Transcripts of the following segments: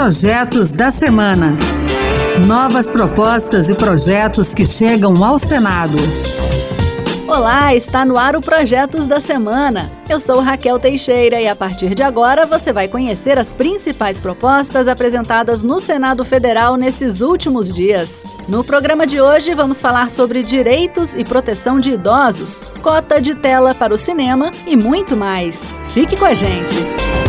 Projetos da Semana. Novas propostas e projetos que chegam ao Senado. Olá, está no ar o Projetos da Semana. Eu sou Raquel Teixeira e a partir de agora você vai conhecer as principais propostas apresentadas no Senado Federal nesses últimos dias. No programa de hoje vamos falar sobre direitos e proteção de idosos, cota de tela para o cinema e muito mais. Fique com a gente!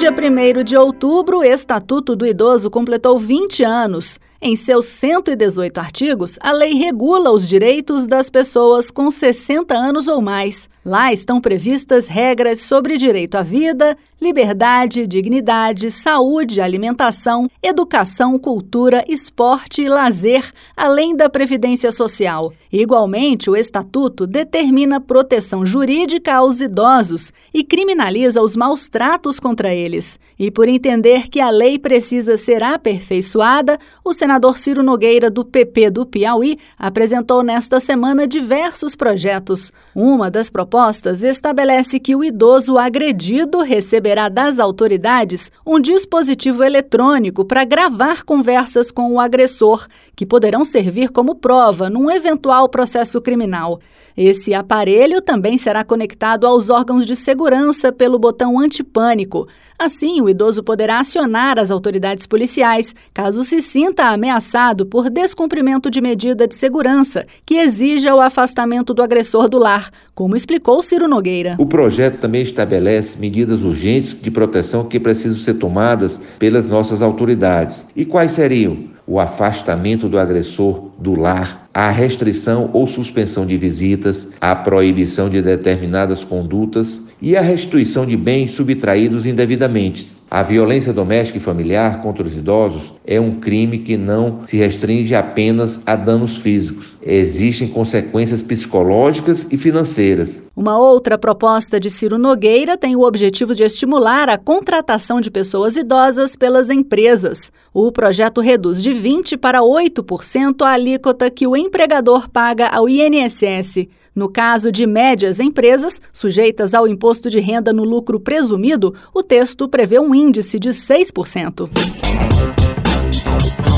No dia 1 de outubro, o Estatuto do Idoso completou 20 anos. Em seus 118 artigos, a lei regula os direitos das pessoas com 60 anos ou mais. Lá estão previstas regras sobre direito à vida, liberdade, dignidade, saúde, alimentação, educação, cultura, esporte e lazer, além da previdência social. Igualmente, o Estatuto determina proteção jurídica aos idosos e criminaliza os maus tratos contra eles. E por entender que a lei precisa ser aperfeiçoada, o senador Ciro Nogueira, do PP do Piauí, apresentou nesta semana diversos projetos. Uma das propostas estabelece que o idoso agredido receberá das autoridades um dispositivo eletrônico para gravar conversas com o agressor, que poderão servir como prova num eventual processo criminal. Esse aparelho também será conectado aos órgãos de segurança pelo botão antipânico. Assim, o idoso poderá acionar as autoridades policiais caso se sinta ameaçado por descumprimento de medida de segurança que exija o afastamento do agressor do lar, como explicou Ciro Nogueira. O projeto também estabelece medidas urgentes de proteção que precisam ser tomadas pelas nossas autoridades. E quais seriam? O afastamento do agressor do lar, a restrição ou suspensão de visitas, a proibição de determinadas condutas e a restituição de bens subtraídos indevidamente. A violência doméstica e familiar contra os idosos é um crime que não se restringe apenas a danos físicos. Existem consequências psicológicas e financeiras. Uma outra proposta de Ciro Nogueira tem o objetivo de estimular a contratação de pessoas idosas pelas empresas. O projeto reduz de 20% para 8% a alíquota que o empregador paga ao INSS. No caso de médias empresas, sujeitas ao imposto de renda no lucro presumido, o texto prevê um índice de 6%.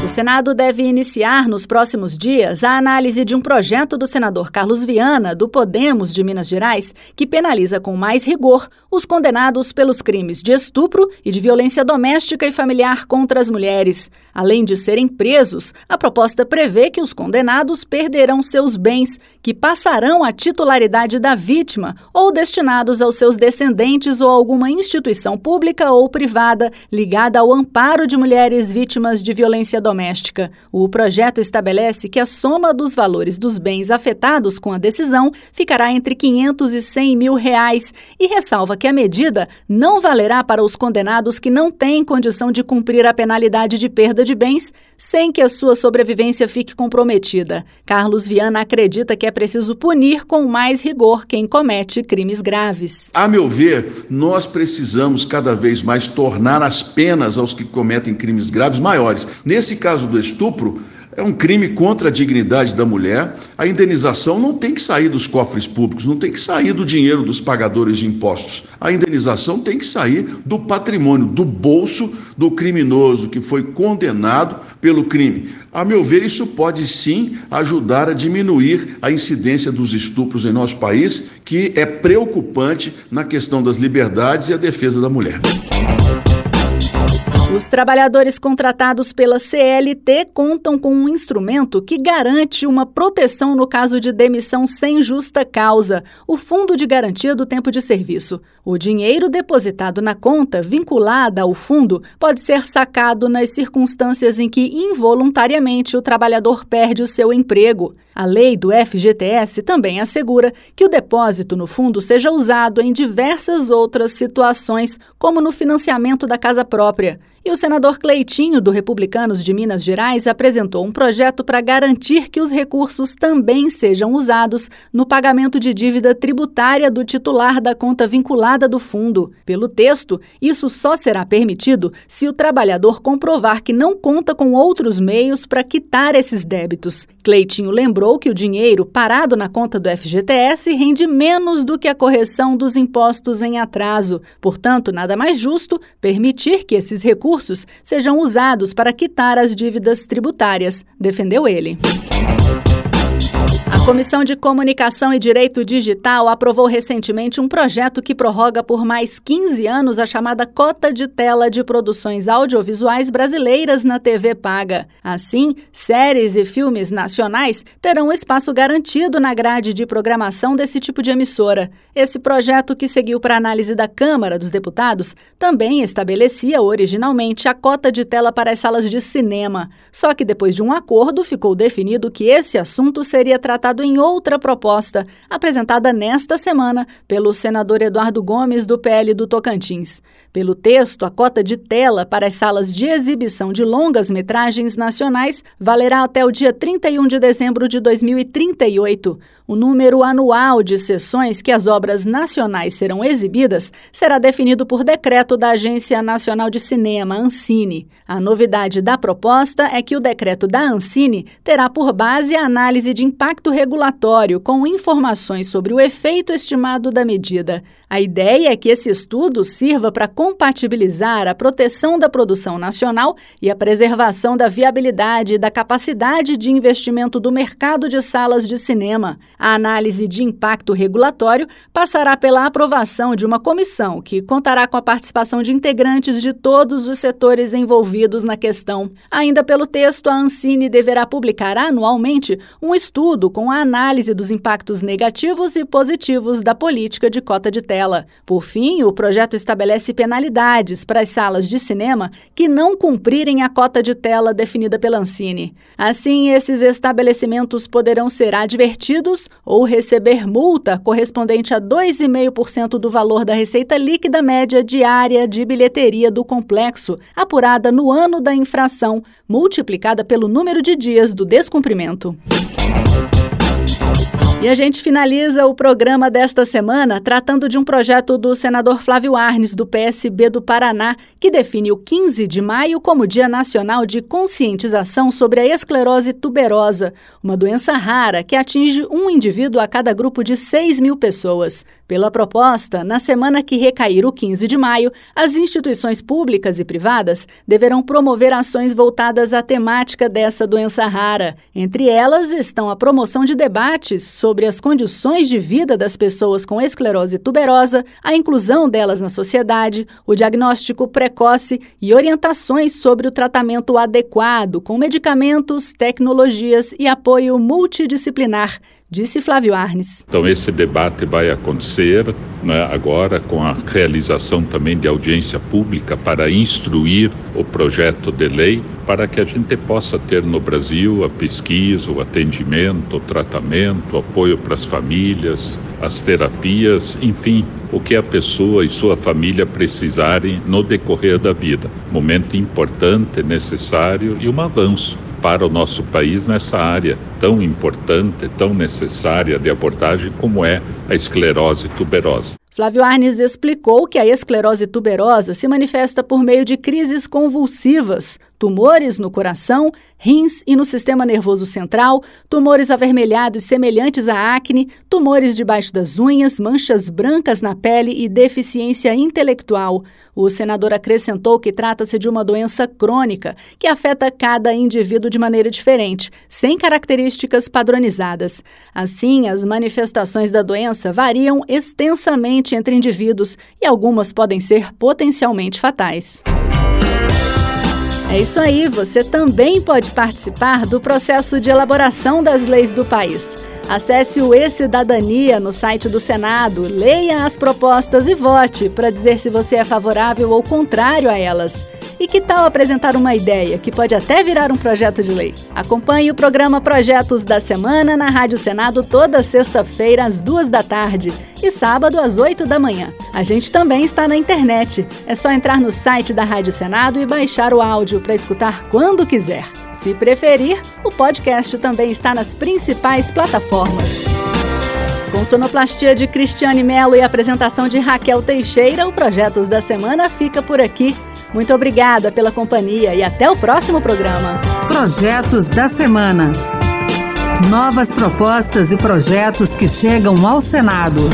O Senado deve iniciar nos próximos dias a análise de um projeto do senador Carlos Viana, do Podemos de Minas Gerais, que penaliza com mais rigor os condenados pelos crimes de estupro e de violência doméstica e familiar contra as mulheres. Além de serem presos, a proposta prevê que os condenados perderão seus bens, que passarão à titularidade da vítima ou destinados aos seus descendentes ou alguma instituição pública ou privada ligada ao amparo de mulheres vítimas de violência doméstica doméstica. O projeto estabelece que a soma dos valores dos bens afetados com a decisão ficará entre 500 e 100 mil reais e ressalva que a medida não valerá para os condenados que não têm condição de cumprir a penalidade de perda de bens sem que a sua sobrevivência fique comprometida. Carlos Viana acredita que é preciso punir com mais rigor quem comete crimes graves. A meu ver, nós precisamos cada vez mais tornar as penas aos que cometem crimes graves maiores. Nesse caso do estupro, é um crime contra a dignidade da mulher. A indenização não tem que sair dos cofres públicos, não tem que sair do dinheiro dos pagadores de impostos. A indenização tem que sair do patrimônio, do bolso do criminoso que foi condenado pelo crime. A meu ver, isso pode sim ajudar a diminuir a incidência dos estupros em nosso país, que é preocupante na questão das liberdades e a defesa da mulher. Os trabalhadores contratados pela CLT contam com um instrumento que garante uma proteção no caso de demissão sem justa causa, o Fundo de Garantia do Tempo de Serviço. O dinheiro depositado na conta vinculada ao fundo pode ser sacado nas circunstâncias em que involuntariamente o trabalhador perde o seu emprego. A lei do FGTS também assegura que o depósito no fundo seja usado em diversas outras situações, como no financiamento da casa própria. E o senador Cleitinho, do Republicanos de Minas Gerais, apresentou um projeto para garantir que os recursos também sejam usados no pagamento de dívida tributária do titular da conta vinculada do fundo. Pelo texto, isso só será permitido se o trabalhador comprovar que não conta com outros meios para quitar esses débitos. Cleitinho lembrou que o dinheiro parado na conta do FGTS rende menos do que a correção dos impostos em atraso. Portanto, nada mais justo permitir que esses recursos sejam usados para quitar as dívidas tributárias, defendeu ele. A Comissão de Comunicação e Direito Digital aprovou recentemente um projeto que prorroga por mais 15 anos a chamada cota de tela de produções audiovisuais brasileiras na TV paga. Assim, séries e filmes nacionais terão espaço garantido na grade de programação desse tipo de emissora. Esse projeto, que seguiu para análise da Câmara dos Deputados, também estabelecia originalmente a cota de tela para as salas de cinema. Só que depois de um acordo, ficou definido que esse assunto seria tratado em outra proposta, apresentada nesta semana pelo senador Eduardo Gomes, do PL do Tocantins. Pelo texto, a cota de tela para as salas de exibição de longas metragens nacionais valerá até o dia 31 de dezembro de 2038. O número anual de sessões que as obras nacionais serão exibidas será definido por decreto da Agência Nacional de Cinema, Ancine. A novidade da proposta é que o decreto da Ancine terá por base a análise de impacto regulatório com informações sobre o efeito estimado da medida. A ideia é que esse estudo sirva para compatibilizar a proteção da produção nacional e a preservação da viabilidade e da capacidade de investimento do mercado de salas de cinema. A análise de impacto regulatório passará pela aprovação de uma comissão que contará com a participação de integrantes de todos os setores envolvidos na questão. Ainda pelo texto, a Ancine deverá publicar anualmente um estudo com a análise dos impactos negativos e positivos da política de cota de tela. Por fim, o projeto estabelece penalidades para as salas de cinema que não cumprirem a cota de tela definida pela Ancine. Assim, esses estabelecimentos poderão ser advertidos ou receber multa correspondente a 2,5% do valor da receita líquida média diária de bilheteria do complexo, apurada no ano da infração, multiplicada pelo número de dias do descumprimento. E a gente finaliza o programa desta semana tratando de um projeto do senador Flávio Arnes, do PSB do Paraná, que define o 15 de maio como Dia Nacional de Conscientização sobre a Esclerose Tuberosa, uma doença rara que atinge um indivíduo a cada grupo de 6 mil pessoas. Pela proposta, na semana que recair o 15 de maio, as instituições públicas e privadas deverão promover ações voltadas à temática dessa doença rara. Entre elas estão a promoção de debates sobre as condições de vida das pessoas com esclerose tuberosa, a inclusão delas na sociedade, o diagnóstico precoce e orientações sobre o tratamento adequado com medicamentos, tecnologias e apoio multidisciplinar disse Flávio Arnes. Então esse debate vai acontecer né, agora com a realização também de audiência pública para instruir o projeto de lei para que a gente possa ter no Brasil a pesquisa, o atendimento, o tratamento, o apoio para as famílias, as terapias, enfim, o que a pessoa e sua família precisarem no decorrer da vida. Momento importante, necessário e um avanço para o nosso país nessa área tão importante, tão necessária de abordagem como é a esclerose tuberosa. Flávio Arnes explicou que a esclerose tuberosa se manifesta por meio de crises convulsivas, tumores no coração, rins e no sistema nervoso central, tumores avermelhados semelhantes à acne, tumores debaixo das unhas, manchas brancas na pele e deficiência intelectual. O senador acrescentou que trata-se de uma doença crônica que afeta cada indivíduo de maneira diferente, sem características padronizadas. Assim, as manifestações da doença variam extensamente entre indivíduos e algumas podem ser potencialmente fatais. É isso aí, você também pode participar do processo de elaboração das leis do país. Acesse o E-Cidadania no site do Senado, leia as propostas e vote para dizer se você é favorável ou contrário a elas. E que tal apresentar uma ideia que pode até virar um projeto de lei? Acompanhe o programa Projetos da Semana na Rádio Senado toda sexta-feira às duas da tarde e sábado às oito da manhã. A gente também está na internet. É só entrar no site da Rádio Senado e baixar o áudio para escutar quando quiser. Se preferir, o podcast também está nas principais plataformas. Com sonoplastia de Cristiane Melo e apresentação de Raquel Teixeira, o Projetos da Semana fica por aqui. Muito obrigada pela companhia e até o próximo programa. Projetos da Semana. Novas propostas e projetos que chegam ao Senado.